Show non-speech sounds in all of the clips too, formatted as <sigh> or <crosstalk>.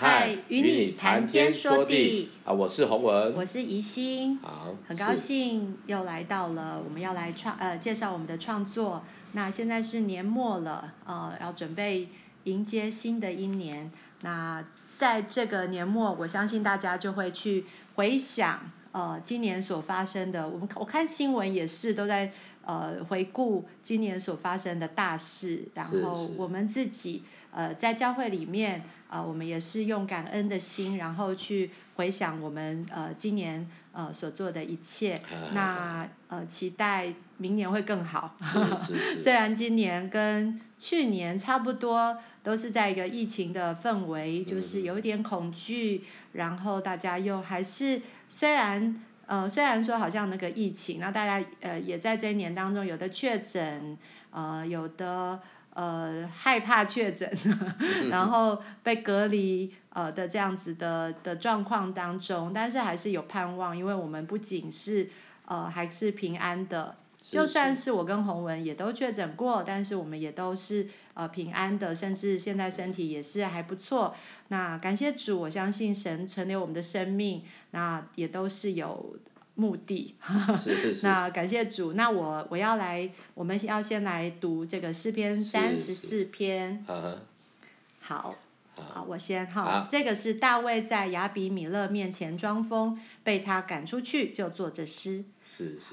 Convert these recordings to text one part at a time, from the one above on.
嗨，与你谈天说地啊！我是洪文，我是宜心，好，很高兴又来到了我们要来创呃介绍我们的创作。那现在是年末了，呃，要准备迎接新的一年。那在这个年末，我相信大家就会去回想呃今年所发生的。我们我看新闻也是都在呃回顾今年所发生的大事，然后我们自己呃在教会里面。呃，我们也是用感恩的心，然后去回想我们呃今年呃所做的一切。啊、那呃期待明年会更好。<laughs> 虽然今年跟去年差不多，都是在一个疫情的氛围，就是有一点恐惧，嗯、然后大家又还是虽然呃虽然说好像那个疫情，那大家呃也在这一年当中有的确诊，呃有的。呃，害怕确诊，然后被隔离呃的这样子的的状况当中，但是还是有盼望，因为我们不仅是呃还是平安的，就算是我跟洪文也都确诊过，但是我们也都是呃平安的，甚至现在身体也是还不错。那感谢主，我相信神存留我们的生命，那也都是有。目的，<laughs> 那感谢主。那我我要来，我们要先来读这个诗篇三十四篇。好，好，我先哈。这个是大卫在亚比米勒面前装疯，被他赶出去，就作这诗。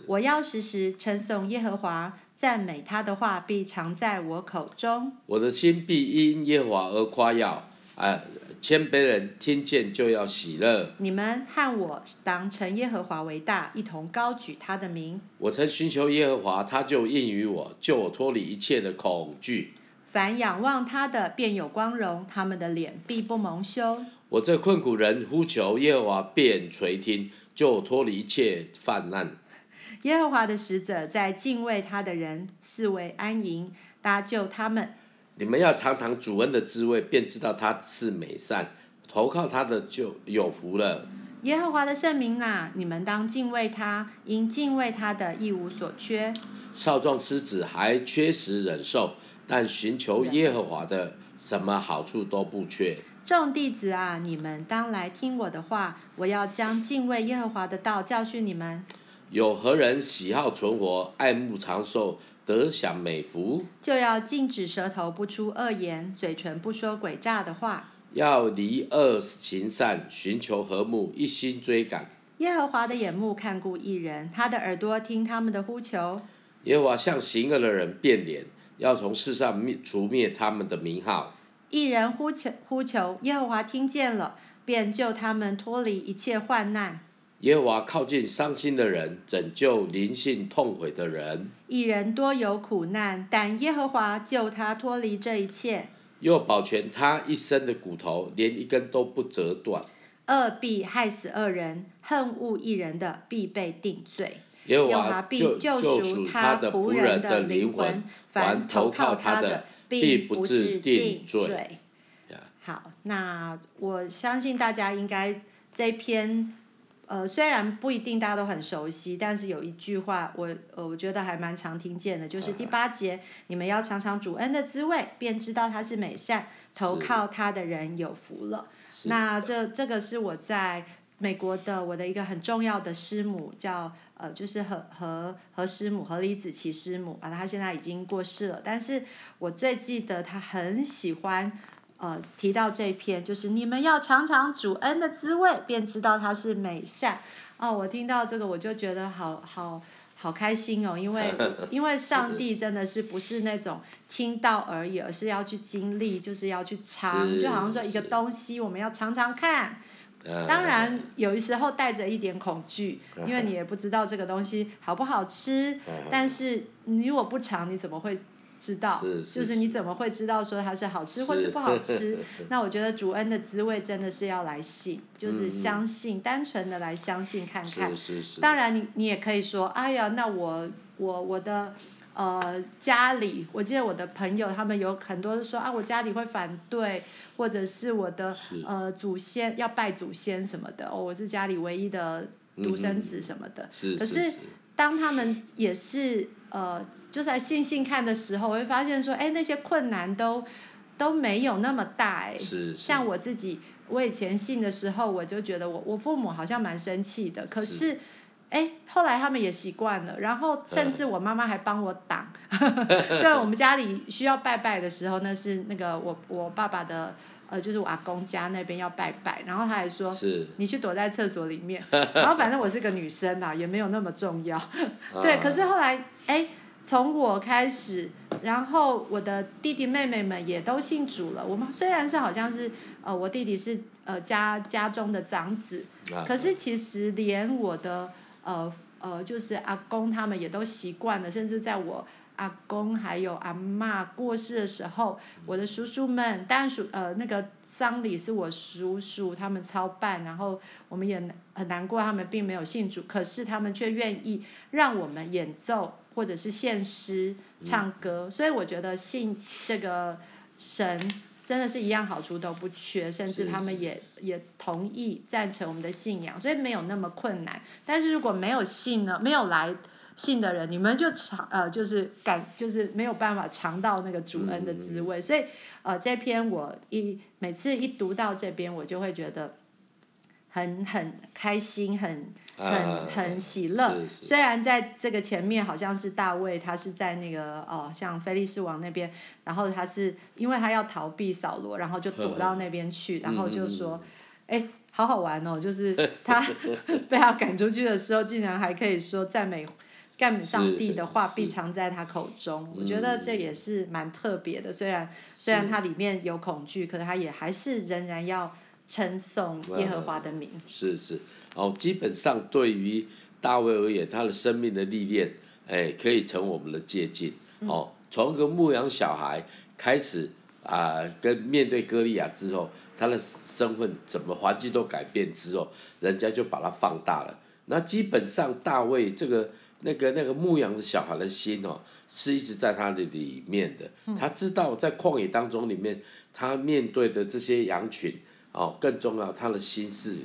我要时时称颂耶和华，赞美他的话必常在我口中。我的心必因耶和华而夸耀。哎。谦卑人听见就要喜乐。你们和我当称耶和华为大，一同高举他的名。我曾寻求耶和华，他就应于我，救我脱离一切的恐惧。凡仰望他的，便有光荣，他们的脸必不蒙羞。我这困苦人呼求耶和华，便垂听，救我脱离一切泛滥。<laughs> 耶和华的使者在敬畏他的人四围安营，搭救他们。你们要尝尝主恩的滋味，便知道他是美善，投靠他的就有福了。耶和华的圣名啊，你们当敬畏他，因敬畏他的一无所缺。少壮狮子还缺食忍受，但寻求耶和华的，什么好处都不缺。众弟子啊，你们当来听我的话，我要将敬畏耶和华的道教训你们。有何人喜好存活，爱慕长寿？得享美福，就要禁止舌头不出恶言，嘴唇不说诡诈的话。要离恶行善，寻求和睦，一心追赶。耶和华的眼目看顾一人，他的耳朵听他们的呼求。耶和华向行恶的人变脸，要从世上灭除灭他们的名号。一人呼求呼求，耶和华听见了，便救他们脱离一切患难。耶和华靠近伤心的人，拯救灵性痛悔的人。一人多有苦难，但耶和华救他脱离这一切。又保全他一生的骨头，连一根都不折断。恶必害死恶人，恨恶一人的必被定罪。耶和华必救赎他的仆人的灵魂，凡投靠他的，必不致定罪。好，那我相信大家应该这篇。呃，虽然不一定大家都很熟悉，但是有一句话我呃我觉得还蛮常听见的，就是第八节，你们要尝尝主恩的滋味，便知道他是美善，投靠他的人有福了。那这这个是我在美国的我的一个很重要的师母，叫呃就是何何何师母何李子琪师母啊，她现在已经过世了，但是我最记得她很喜欢。呃，提到这一篇，就是你们要尝尝主恩的滋味，便知道他是美善。哦，我听到这个，我就觉得好好好开心哦，因为 <laughs> 因为上帝真的是不是那种听到而已，而是要去经历，就是要去尝，就好像说一个东西，我们要尝尝看。当然，有的时候带着一点恐惧，因为你也不知道这个东西好不好吃。但是你如果不尝，你怎么会？知道，就是你怎么会知道说它是好吃或是不好吃？<laughs> 那我觉得主恩的滋味真的是要来信，就是相信，嗯、单纯的来相信看看。是是是，当然你你也可以说，哎呀，那我我我的呃家里，我记得我的朋友他们有很多说啊，我家里会反对，或者是我的呃祖先要拜祖先什么的，哦，我是家里唯一的独生子什么的。嗯、是是是，可是当他们也是。呃，就在信信看的时候，我会发现说，哎，那些困难都都没有那么大哎。是是。像我自己，我以前信的时候，我就觉得我我父母好像蛮生气的，可是。是哎，后来他们也习惯了，然后甚至我妈妈还帮我挡。<laughs> 对，我们家里需要拜拜的时候，那是那个我我爸爸的呃，就是我阿公家那边要拜拜，然后他还说，是你去躲在厕所里面。<laughs> 然后反正我是个女生啦，也没有那么重要。<laughs> 对，可是后来哎，从我开始，然后我的弟弟妹妹们也都信主了。我们虽然是好像是呃，我弟弟是呃家家中的长子，可是其实连我的。呃呃，就是阿公他们也都习惯了，甚至在我阿公还有阿嬷过世的时候，我的叔叔们，当然叔呃那个丧礼是我叔叔他们操办，然后我们也很难过，他们并没有信主，可是他们却愿意让我们演奏或者是献诗唱歌，所以我觉得信这个神。真的是一样好处都不缺，甚至他们也也同意赞成我们的信仰，所以没有那么困难。但是如果没有信呢，没有来信的人，你们就尝呃，就是感就是没有办法尝到那个主恩的滋味。嗯、所以呃，这篇我一每次一读到这边，我就会觉得很很开心，很。很很喜乐，是是，虽然在这个前面好像是大卫，他是在那个哦，像菲利士王那边，然后他是因为他要逃避扫罗，然后就躲到那边去，然后就说，哎、嗯，好好玩哦，就是他 <laughs> 被他赶出去的时候，竟然还可以说赞美赞美上帝的话必藏在他口中，我觉得这也是蛮特别的。虽然虽然他里面有恐惧，可是他也还是仍然要。称颂耶和华的名，是是哦，基本上对于大卫而言，他的生命的历练，哎，可以成我们的借鉴哦。从一个牧羊小孩开始啊、呃，跟面对歌利亚之后，他的身份怎么环境都改变之后，人家就把他放大了。那基本上大卫这个那个那个牧羊的小孩的心哦，是一直在他的里面的。他知道在旷野当中里面，他面对的这些羊群。哦，更重要，他的心是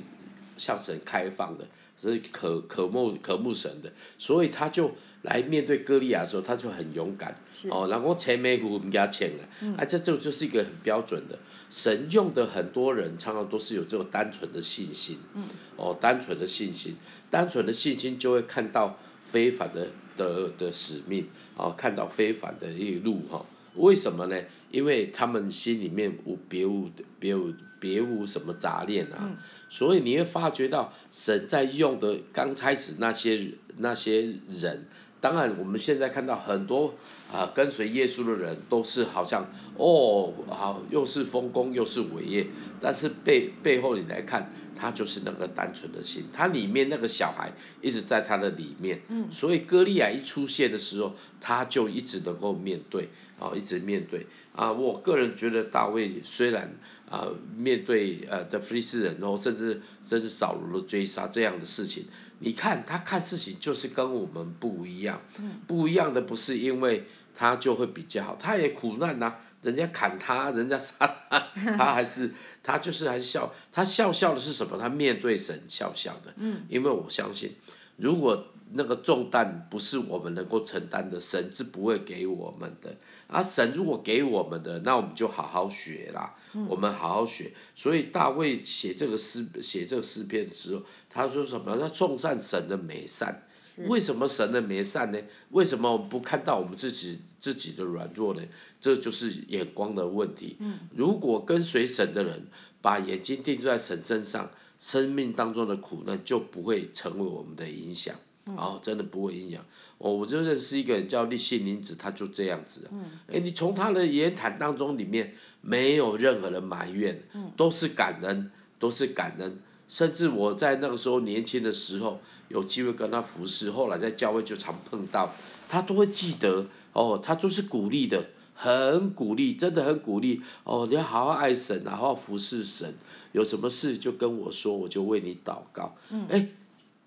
向神开放的，所以可可慕可慕神的，所以他就来面对歌利亚的时候，他就很勇敢。哦，然后前面我们给他签了，嗯、啊，这这就是一个很标准的，神用的很多人常常都是有这种单纯的信心。嗯、哦，单纯的信心，单纯的信心就会看到非凡的的的使命，啊，看到非凡的一路哈。哦为什么呢？因为他们心里面无别无别无别无什么杂念啊，嗯、所以你会发觉到神在用的刚开始那些那些人，当然我们现在看到很多啊跟随耶稣的人都是好像哦好又是丰功又是伟业，但是背背后你来看。他就是那个单纯的心，他里面那个小孩一直在他的里面，嗯、所以歌利亚一出现的时候，他就一直能够面对，啊，一直面对啊。我个人觉得大卫虽然啊面对呃的非利士人，然后甚至甚至扫罗的追杀这样的事情，你看他看事情就是跟我们不一样，嗯、不一样的不是因为他就会比较好，他也苦难呐、啊。人家砍他，<laughs> 人家杀他，<laughs> 他还是他就是还是笑，他笑笑的是什么？他面对神笑笑的。嗯，因为我相信，如果那个重担不是我们能够承担的，神是不会给我们的。啊，神如果给我们的，那我们就好好学啦。嗯，我们好好学。所以大卫写这个诗写这个诗篇的时候，他说什么？他颂赞神的美善。为什么神的美善呢？为什么不看到我们自己自己的软弱呢？这就是眼光的问题。如果跟随神的人把眼睛定在神身上，生命当中的苦难就不会成为我们的影响。哦，真的不会影响。哦，我就认识一个人叫立信林子，他就这样子。哎，你从他的言谈当中里面没有任何的埋怨，都是感恩，都是感恩。甚至我在那个时候年轻的时候。有机会跟他服侍，后来在教会就常碰到，他都会记得哦，他都是鼓励的，很鼓励，真的很鼓励。哦，你要好好爱神，好好服侍神，有什么事就跟我说，我就为你祷告。嗯，哎，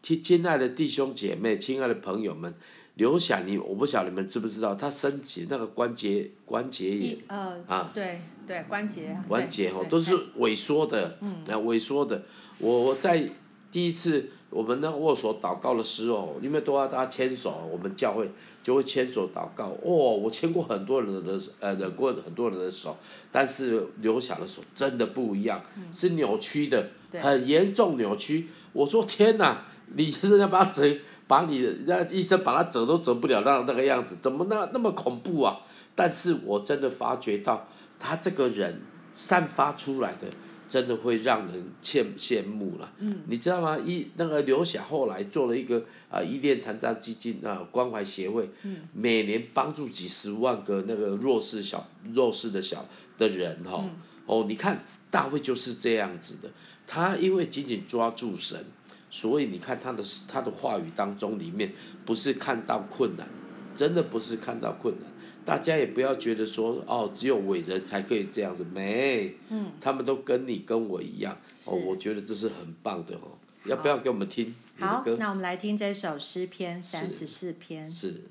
亲亲爱的弟兄姐妹，亲爱的朋友们，刘晓你，我不晓得你们知不知道，他身体那个关节关节炎，呃，啊，对对关节，关节哦都是萎缩的，嗯，萎缩的，我在第一次。我们那握手祷告的时候，因为都要大家牵手，我们教会就会牵手祷告。哦，我牵过很多人的呃，忍过很多人的手，但是刘侠的手真的不一样，是扭曲的，很严重扭曲。我说天哪，你就是要把他折，把你让医生把他折都折不了那那个样子，怎么那那么恐怖啊？但是我真的发觉到他这个人散发出来的。真的会让人羡羡慕了，嗯、你知道吗？一那个刘晓后来做了一个啊，伊甸残障基金啊关怀协会，嗯、每年帮助几十万个那个弱势小弱势的小的人哈、哦，你看大卫就是这样子的，他因为紧紧抓住神，所以你看他的他的话语当中里面不是看到困难，真的不是看到困难。大家也不要觉得说哦，只有伟人才可以这样子，没，嗯、他们都跟你跟我一样，哦，我觉得这是很棒的哦，要不要给我们听？好，那我们来听这首诗篇三十四篇。是。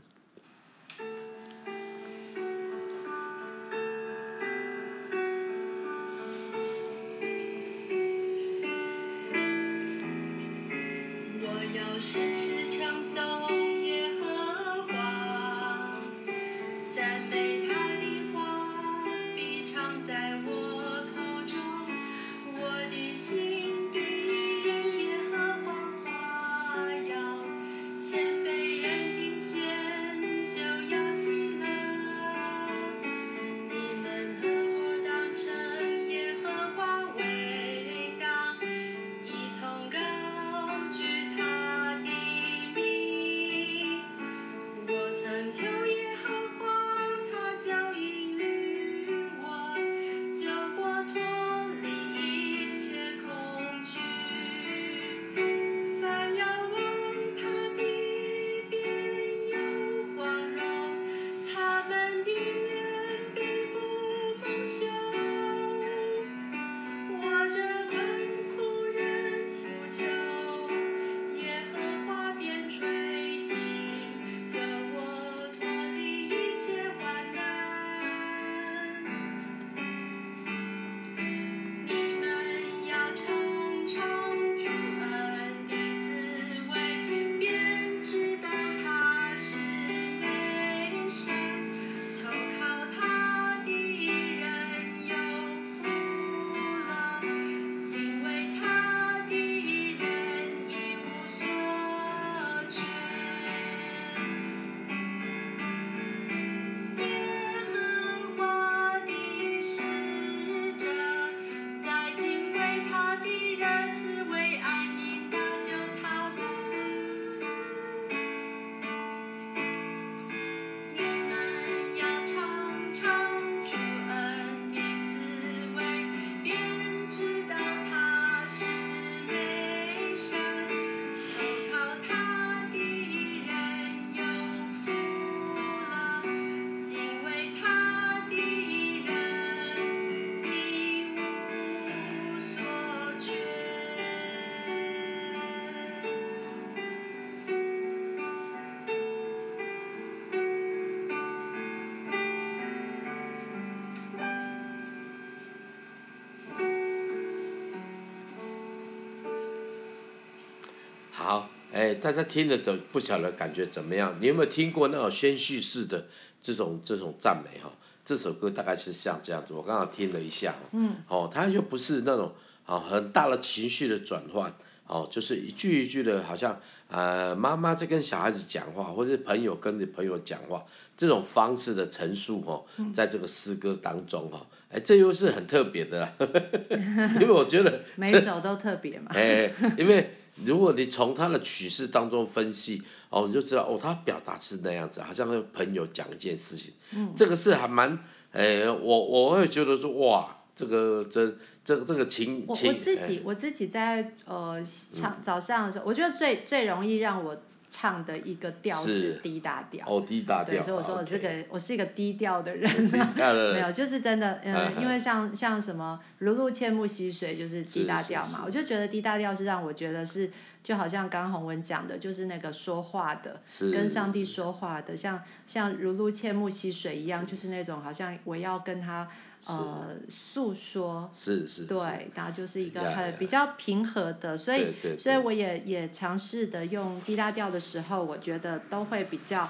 好，哎，大家听了怎不晓得感觉怎么样？你有没有听过那种宣叙式的这种这种赞美哈？这首歌大概是像这样子，我刚刚听了一下，嗯，哦，它就不是那种啊很大的情绪的转换，哦，就是一句一句的，好像呃妈妈在跟小孩子讲话，或者是朋友跟你朋友讲话这种方式的陈述哦，在这个诗歌当中哦，哎，这又是很特别的啦，<laughs> 因为我觉得 <laughs> 每首都特别嘛，哎，因为。如果你从他的曲式当中分析，哦，你就知道哦，他表达是那样子，好像跟朋友讲一件事情，嗯、这个是还蛮，哎，我我会觉得说，哇，这个这这个这个情情，我自己、哎、我自己在呃唱早上的时候，嗯、我觉得最最容易让我。唱的一个调是 D 大调，哦，D 大调，对，所以我说我是个 Okay. 我是一个低调的人，没有，就是真的，嗯、呃，因为像像什么如露切木溪水就是 D 大调嘛，是。是是我就觉得低大调是让我觉得是就好像刚刚洪文讲的，就是那个说话的，跟上帝说话的，像像如露切木溪水一样，是。就是那种好像我要跟他呃诉说。是是。对，然后就是一个很比较平和的，所以所以我也也尝试的用低大调的时候，我觉得都会比较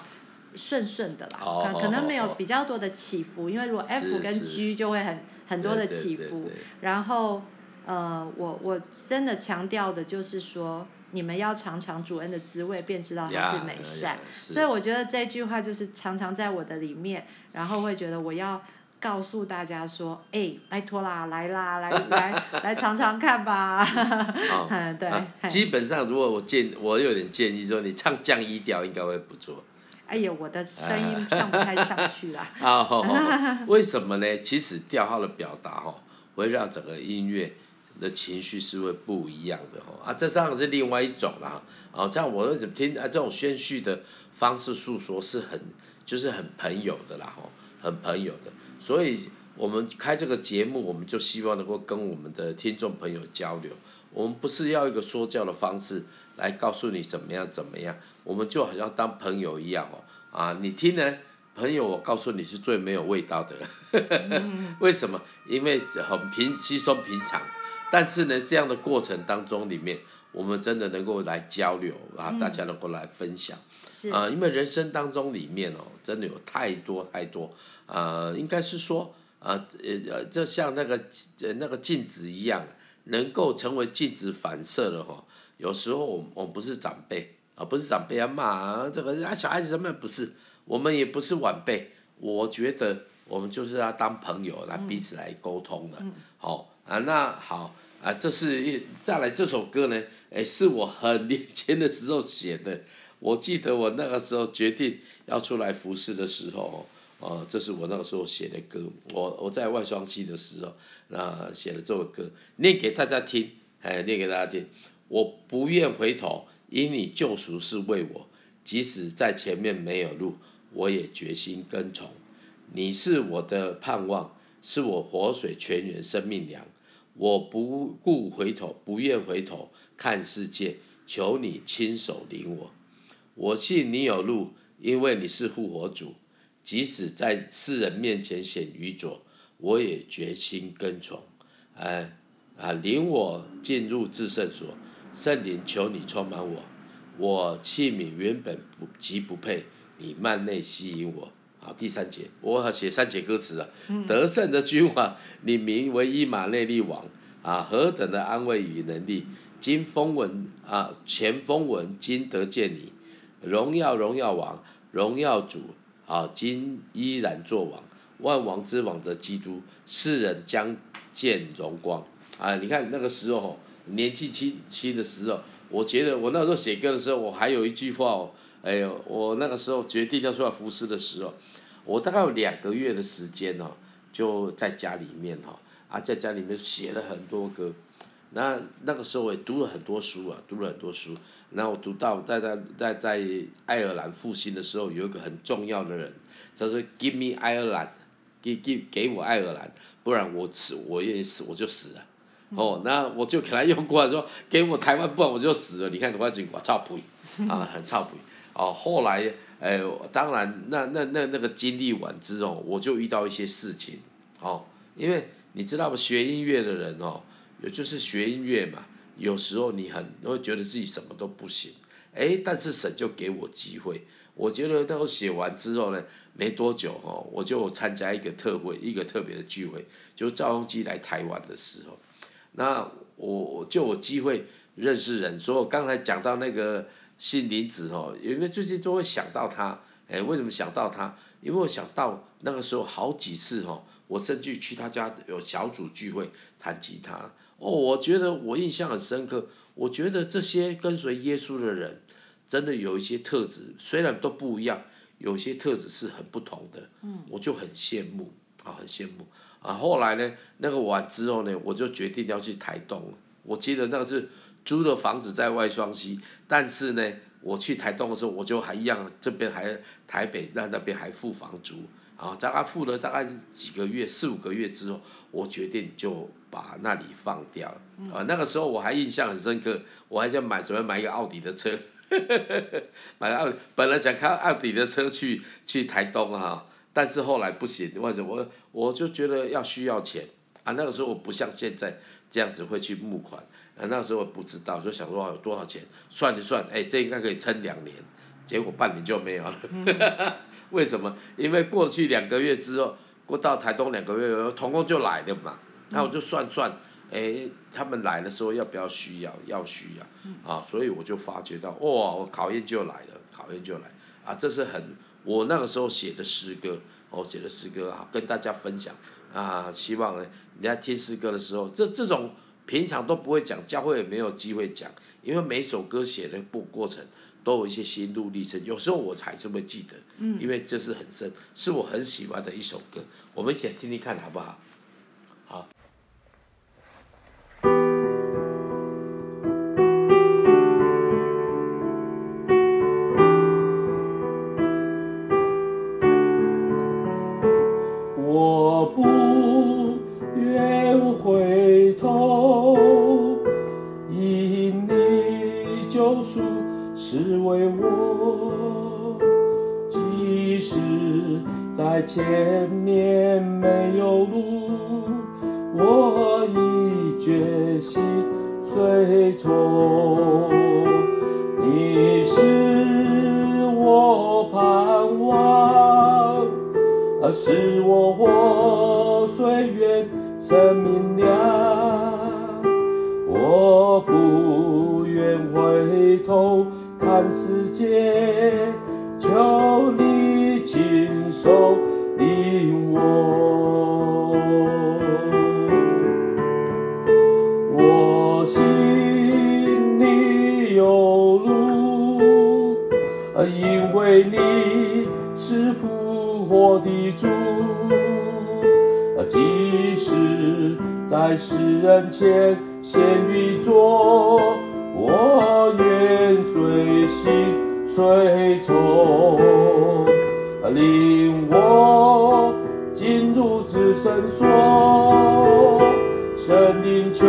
顺顺的啦，可可能没有比较多的起伏，因为如果 F 跟 G 就会很很多的起伏，然后呃，我我真的强调的就是说。你们要尝尝主恩的滋味，便知道他是美善。所以我觉得这句话就是常常在我的里面，然后会觉得我要告诉大家说：“哎、欸，拜托啦，来啦，来 <laughs> 来来尝尝看吧。哦”对、啊。基本上，如果我建，我有点建议说，你唱降一调应该会不错。哎呀，我的声音上不太上去啦。<laughs> 啊，为什么呢？其实调号的表达哈，会让整个音乐。的情绪是会不一样的哈啊，这当然是另外一种啦啊，这样我听啊？这种宣叙的方式诉说是很就是很朋友的啦哈，很朋友的，所以我们开这个节目，我们就希望能够跟我们的听众朋友交流。我们不是要一个说教的方式来告诉你怎么样怎么样，我们就好像当朋友一样哦啊，你听呢，朋友，我告诉你是最没有味道的，<laughs> 为什么？因为很平稀松平常。但是呢，这样的过程当中里面，我们真的能够来交流啊，大家能够来分享，啊、呃，因为人生当中里面哦，真的有太多太多，啊、呃，应该是说，呃，呃，就像那个那个镜子一样，能够成为镜子反射的哈。有时候我们我们不是长辈啊，不是长辈要骂啊，这个啊小孩子什么不是，我们也不是晚辈，我觉得我们就是要当朋友来彼此来沟通的，好、嗯、啊，那好。啊，这是一再来这首歌呢，哎，是我很年轻的时候写的。我记得我那个时候决定要出来服侍的时候，哦、呃，这是我那个时候写的歌。我我在外双溪的时候，那写了这首歌，念给大家听，哎，念给大家听。我不愿回头，因你救赎是为我，即使在前面没有路，我也决心跟从。你是我的盼望，是我活水泉源生命粮。我不顾回头，不愿回头看世界，求你亲手领我。我信你有路，因为你是复活主。即使在世人面前显愚拙，我也决心跟从。哎啊，领我进入至圣所，圣灵求你充满我。我器皿原本不极不配，你慢内吸引我。好，第三节，我要写三节歌词啊。得胜的君王，你名为伊马内利王啊，何等的安慰与能力！今风闻啊，前风闻，今得见你，荣耀荣耀王，荣耀主啊，今依然作王，万王之王的基督，世人将见荣光啊！你看那个时候年纪轻轻的时候，我觉得我那时候写歌的时候，我还有一句话哦。哎呦，我那个时候决定要出来服侍的时候，我大概有两个月的时间哦，就在家里面哈，啊，在家里面写了很多歌，那那个时候我也读了很多书啊，读了很多书。那我读到在在在在爱尔兰复兴的时候，有一个很重要的人，他说 Give me Ireland，给给给我爱尔兰，不然我死我愿意死我就死了。哦，那我就给他用过来说，给我台湾，不然我就死了。你看我讲我操皮啊，很操皮。哦，后来，哎，当然，那那那那个经历完之后，我就遇到一些事情，哦，因为你知道吗？学音乐的人哦，也就是学音乐嘛，有时候你很会觉得自己什么都不行，哎，但是神就给我机会，我觉得那我写完之后呢，没多久哦，我就参加一个特会，一个特别的聚会，就赵鏞基来台湾的时候，那我就有机会认识人，所以我刚才讲到那个。信林子哦，因为最近都会想到他，哎，为什么想到他？因为我想到那个时候好几次哦，我甚至去他家有小组聚会弹吉他，哦，我觉得我印象很深刻。我觉得这些跟随耶稣的人，真的有一些特质，虽然都不一样，有些特质是很不同的。嗯，我就很羡慕啊，很羡慕啊。后来呢，那个完之后呢，我就决定要去台东。我记得那个是。租的房子在外双溪，但是呢，我去台东的时候，我就还一样，这边还台北那那边还付房租，啊，大概付了大概几个月，四五个月之后，我决定就把那里放掉了，啊，那个时候我还印象很深刻，我还想买准备买一个奥迪的车，买奥，本来想开奥迪的车去去台东哈，但是后来不行，为什么？我我就觉得要需要钱啊。那个时候我不像现在这样子会去募款，啊，那个时候我不知道，就想说有多少钱，算一算，哎，这应该可以撑两年，结果半年就没有了。<laughs> 为什么？因为过去两个月之后，过到台东两个月，童工就来了嘛，那我就算算，哎，他们来的时候要不要需要？要需要，啊，所以我就发觉到，哇，我考验就来了，考验就来，啊，这是很。我那个时候写的诗歌，我写的诗歌啊，跟大家分享啊，希望呢，你在听诗歌的时候，这这种平常都不会讲，教会也没有机会讲，因为每首歌写的过过程都有一些心路历程，有时候我才这么记得，嗯，因为这是很深，是我很喜欢的一首歌，我们一起来听听看好不？好。是为我，即使在前面没有路，我已决心随从。你是我盼望，而是我活水源生命亮。我不愿回头看世界，求你亲手。领我，我心里有路，因为你是复活的主，即使在世人前陷于罪，我愿随心随从。领我进入至圣所，神灵求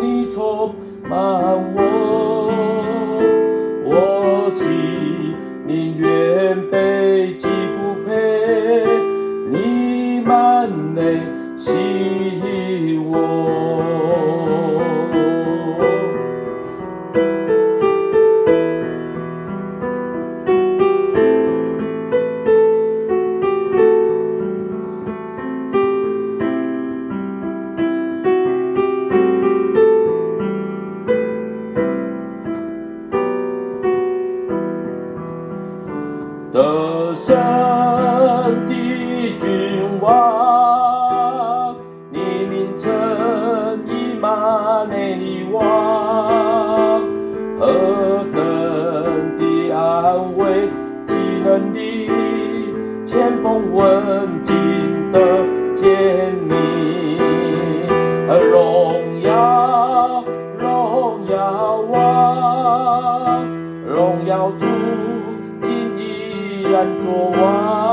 你充满我，我祈宁愿被文尽的见你。荣耀，荣耀啊，荣耀主，今依然作王。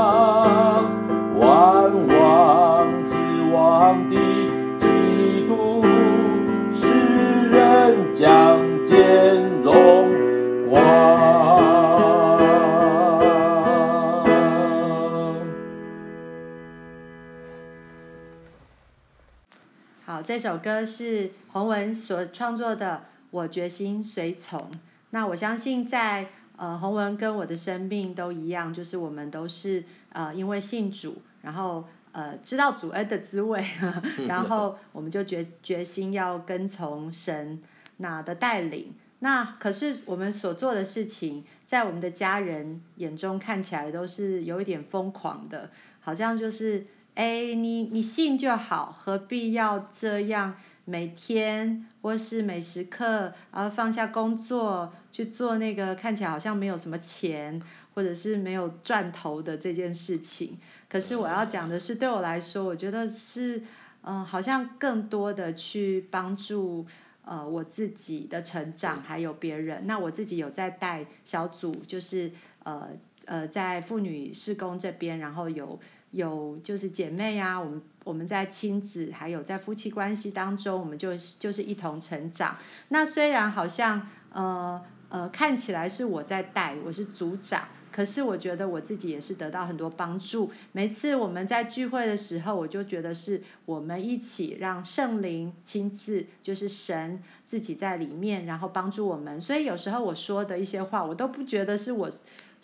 这首歌是洪文所创作的，我决心随从。那我相信在呃洪文跟我的生命都一样，就是我们都是呃因为信主，然后呃知道主恩的滋味，<laughs> 然后我们就决决心要跟从神那的带领。那可是我们所做的事情，在我们的家人眼中看起来都是有一点疯狂的，好像就是。哎，你你信就好，何必要这样每天或是每时刻，然后放下工作去做那个看起来好像没有什么钱，或者是没有赚头的这件事情？可是我要讲的是，对我来说，我觉得是，嗯、呃，好像更多的去帮助呃我自己的成长，还有别人。那我自己有在带小组，就是呃呃在妇女事工这边，然后有。有就是姐妹啊，我们我们在亲子还有在夫妻关系当中，我们就就是一同成长。那虽然好像呃呃看起来是我在带，我是组长，可是我觉得我自己也是得到很多帮助。每次我们在聚会的时候，我就觉得是我们一起让圣灵亲自，就是神自己在里面，然后帮助我们。所以有时候我说的一些话，我都不觉得是我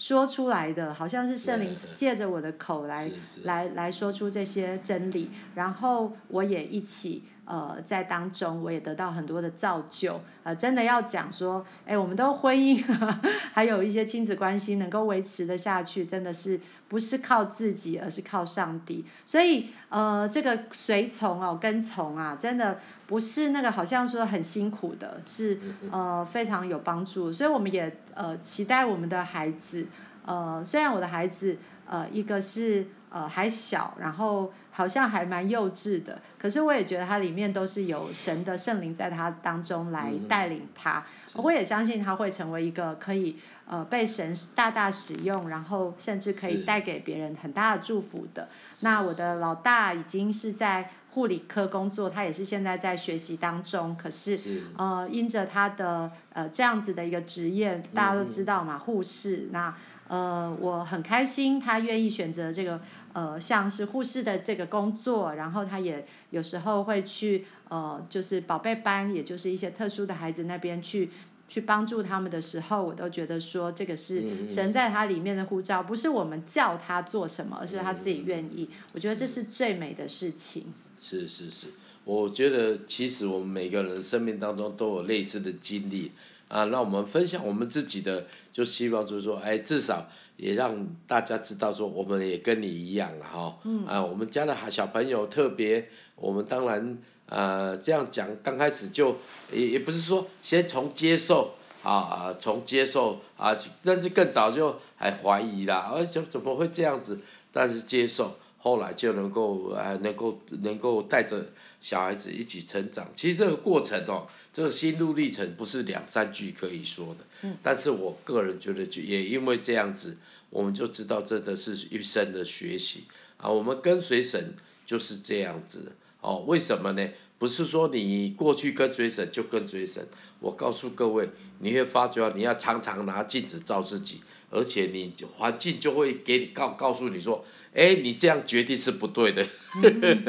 说出来的，好像是圣灵借着我的口来来来说出这些真理，然后我也一起。呃，在当中我也得到很多的造就，呃，真的要讲说，哎，我们都婚姻呵呵 <laughs> 还有一些亲子关系能够维持的下去，真的是不是靠自己，而是靠上帝。所以，呃，这个随从哦，跟从啊，真的不是那个好像说很辛苦的，是呃非常有帮助。所以我们也呃期待我们的孩子，呃，虽然我的孩子呃一个是呃还小，然后。好像还蛮幼稚的，可是我也觉得它里面都是有神的圣灵在他当中来带领他，嗯、我也相信他会成为一个可以呃被神大大使用，然后甚至可以带给别人很大的祝福的。那我的老大已经是在护理科工作，他也是现在在学习当中，可是，是呃因着他的呃这样子的一个职业，大家都知道嘛，护士，那呃我很开心他愿意选择这个。呃，像是护士的这个工作，然后他也有时候会去呃，就是宝贝班，也就是一些特殊的孩子那边去去帮助他们的时候，我都觉得说这个是神在他里面的呼召，不是我们叫他做什么，而是他自己愿意。我觉得这是最美的事情。是是是，我觉得其实我们每个人生命当中都有类似的经历啊，那我们分享我们自己的，就希望就是说，哎，至少。也让大家知道说，我们也跟你一样了哈。嗯。啊，我们家的小朋友特别，我们当然呃这样讲，刚开始就也也不是说先从接受啊，从接受啊，甚至更早就还怀疑啦，而且怎么会这样子？但是接受，后来就能够呃能够能够带着小孩子一起成长。其实这个过程哦，这个心路历程不是两三句可以说的。嗯。但是我个人觉得，就也因为这样子。我们就知道，真的是一生的学习啊！我们跟随神就是这样子哦。为什么呢？不是说你过去跟随神就跟随神。我告诉各位，你会发觉你要常常拿镜子照自己，而且你环境就会给你告告诉你说：“哎，你这样决定是不对的。<laughs> ”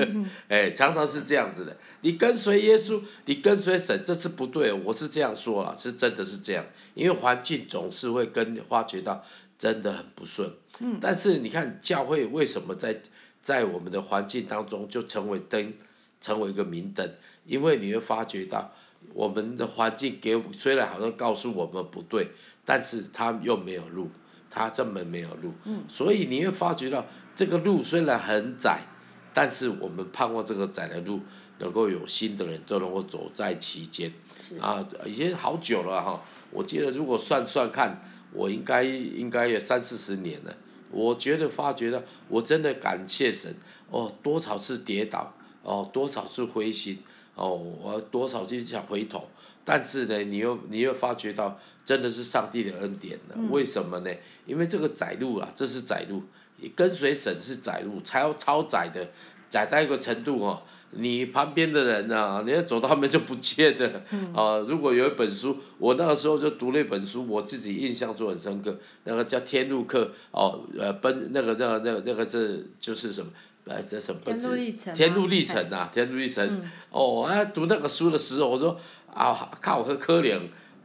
哎，常常是这样子的。你跟随耶稣，你跟随神，这是不对。我是这样说啊，是真的是这样，因为环境总是会跟你发觉到。真的很不顺，嗯，但是你看教会为什么在在我们的环境当中就成为灯，成为一个明灯？因为你会发觉到我们的环境给虽然好像告诉我们不对，但是他又没有路，他根本没有路，嗯，所以你会发觉到这个路虽然很窄，但是我们盼望这个窄的路能够有新的人都能够走在其间，啊，已经好久了哈，我记得如果算算看。我应该应该有三四十年了，我觉得发觉到，我真的感谢神哦，多少次跌倒哦，多少次灰心哦，我多少次想回头，但是呢，你又你又发觉到，真的是上帝的恩典了。嗯、为什么呢？因为这个窄路啊，这是窄路，跟随神是窄路，超超窄的，窄到一个程度哦。你旁边的人啊，你要走到后面就不见了。嗯、啊，如果有一本书，我那个时候就读了一本书，我自己印象就很深刻。那个叫《天路客》哦，呃，奔那个那个那个那个是就是什么？呃，这什么？天路历程。天路历程啊，天路历程。嗯、哦，我在读那个书的时候，我说啊，看我，很可怜。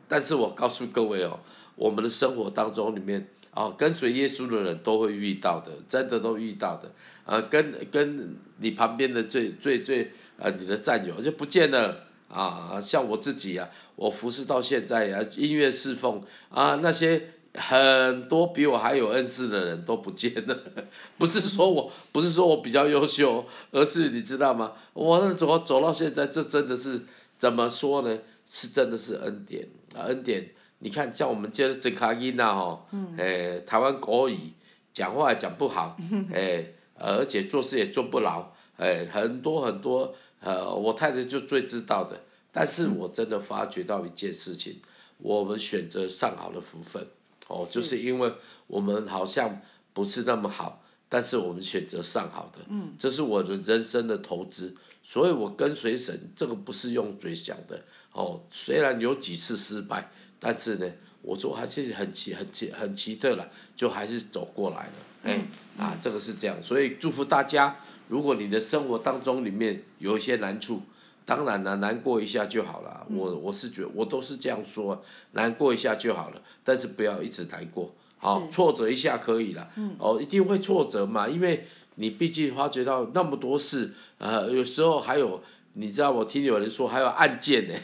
但是我告诉各位哦，我们的生活当中里面。哦，跟随耶稣的人都会遇到的，真的都遇到的。呃，跟跟你旁边的最最最呃，你的战友就不见了啊。像我自己啊，我服侍到现在啊，音乐侍奉啊，那些很多比我还有恩赐的人都不见了。<laughs> 不是说我不是说我比较优秀，而是你知道吗？我那走走到现在，这真的是怎么说呢？是真的是恩典啊，恩典。你看，像我们这这卡音呐，吼，诶，台湾国语讲话也讲不好，诶，而且做事也做不牢，诶，很多很多，呃，我太太就最知道的。但是我真的发觉到一件事情，我们选择上好的福分，哦，就是因为我们好像不是那么好，但是我们选择上好的，嗯。这是我的人生的投资。所以我跟随神，这个不是用嘴想的，哦，虽然有几次失败。但是呢，我说还是很奇很奇很奇特了，就还是走过来了，哎，嗯、啊，这个是这样，所以祝福大家，如果你的生活当中里面有一些难处，当然了，难过一下就好了。嗯、我我是觉得我都是这样说，难过一下就好了，但是不要一直难过，好、哦，挫折一下可以了，嗯、哦，一定会挫折嘛，因为你毕竟发觉到那么多事，呃，有时候还有。你知道我听有人说还有案件呢，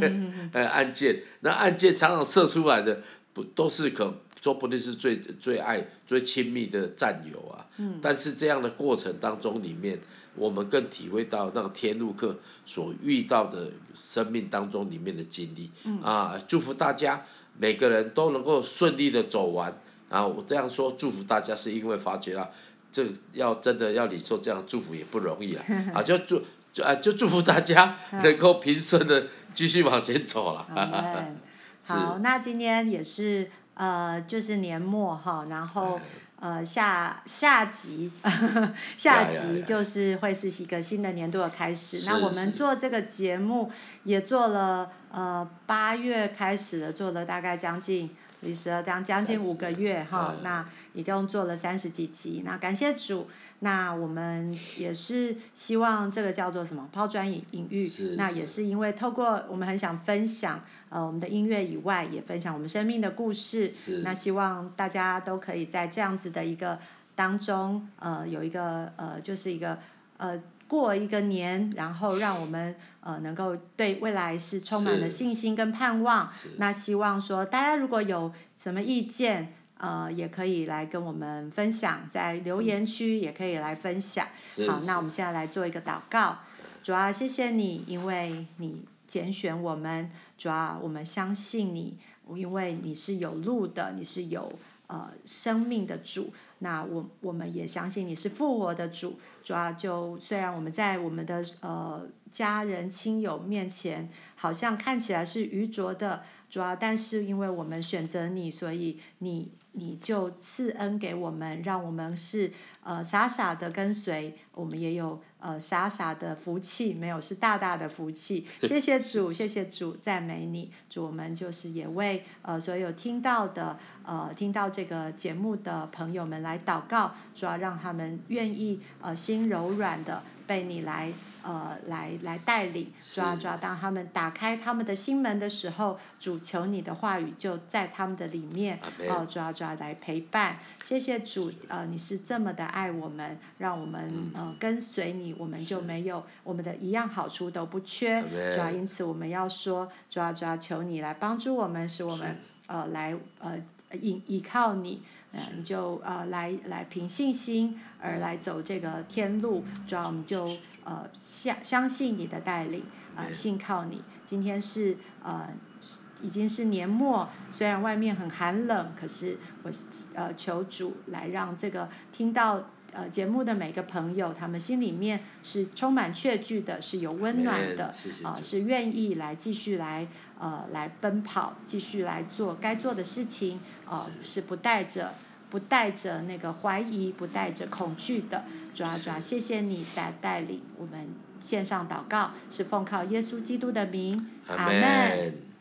<laughs> 呃，案件，那案件常常射出来的不都是可说不定是最最爱最亲密的战友啊。嗯。但是这样的过程当中里面，我们更体会到那个天路客所遇到的生命当中里面的经历。嗯。啊，祝福大家每个人都能够顺利的走完。啊，我这样说祝福大家是因为发觉啊这要真的要你说这样祝福也不容易啊。<laughs> 啊，就祝。就啊，就祝福大家能够平顺的继续往前走了。<laughs> <laughs> 好，那今天也是呃，就是年末哈，然后呃下下集，<laughs> 下集就是会是一个新的年度的开始。那我们做这个节目也做了呃八月开始的，做了大概将近。历时了将将近五个月哈，那一共做了三十几集，那感谢主，那我们也是希望这个叫做什么抛砖引引玉，那也是因为透过我们很想分享呃我们的音乐以外，也分享我们生命的故事，那希望大家都可以在这样子的一个当中呃有一个呃就是一个呃。过一个年，然后让我们呃能够对未来是充满了信心跟盼望。那希望说大家如果有什么意见，呃也可以来跟我们分享，在留言区也可以来分享。好，那我们现在来做一个祷告。主啊，谢谢你，因为你拣选我们。主啊，我们相信你，因为你是有路的，你是有呃生命的主。那我我们也相信你是复活的主，主要就虽然我们在我们的呃家人亲友面前好像看起来是愚拙的，主要但是因为我们选择你，所以你你就赐恩给我们，让我们是呃傻傻的跟随，我们也有呃傻傻的福气，没有是大大的福气。谢谢主，谢谢主，赞美你，主我们就是也为呃所有听到的。呃，听到这个节目的朋友们来祷告，主要让他们愿意呃心柔软的被你来呃来来带领，主要主要当他们打开他们的心门的时候，主求你的话语就在他们的里面，哦，主要主要来陪伴，谢谢主，呃，你是这么的爱我们，让我们呃跟随你，我们就没有我们的一样好处都不缺，主要因此我们要说，主要主要求你来帮助我们，使我们呃来呃。依依靠你，呃，你就呃来来凭信心而来走这个天路，主要我们就呃相相信你的带领，呃信靠你。今天是呃已经是年末，虽然外面很寒冷，可是我呃求主来让这个听到。呃，节目的每个朋友，他们心里面是充满确据的，是有温暖的，啊、呃，是愿意来继续来呃来奔跑，继续来做该做的事情，啊、呃，是不带着不带着那个怀疑，不带着恐惧的。主要主要，谢谢你带带领我们线上祷告，是奉靠耶稣基督的名，阿门。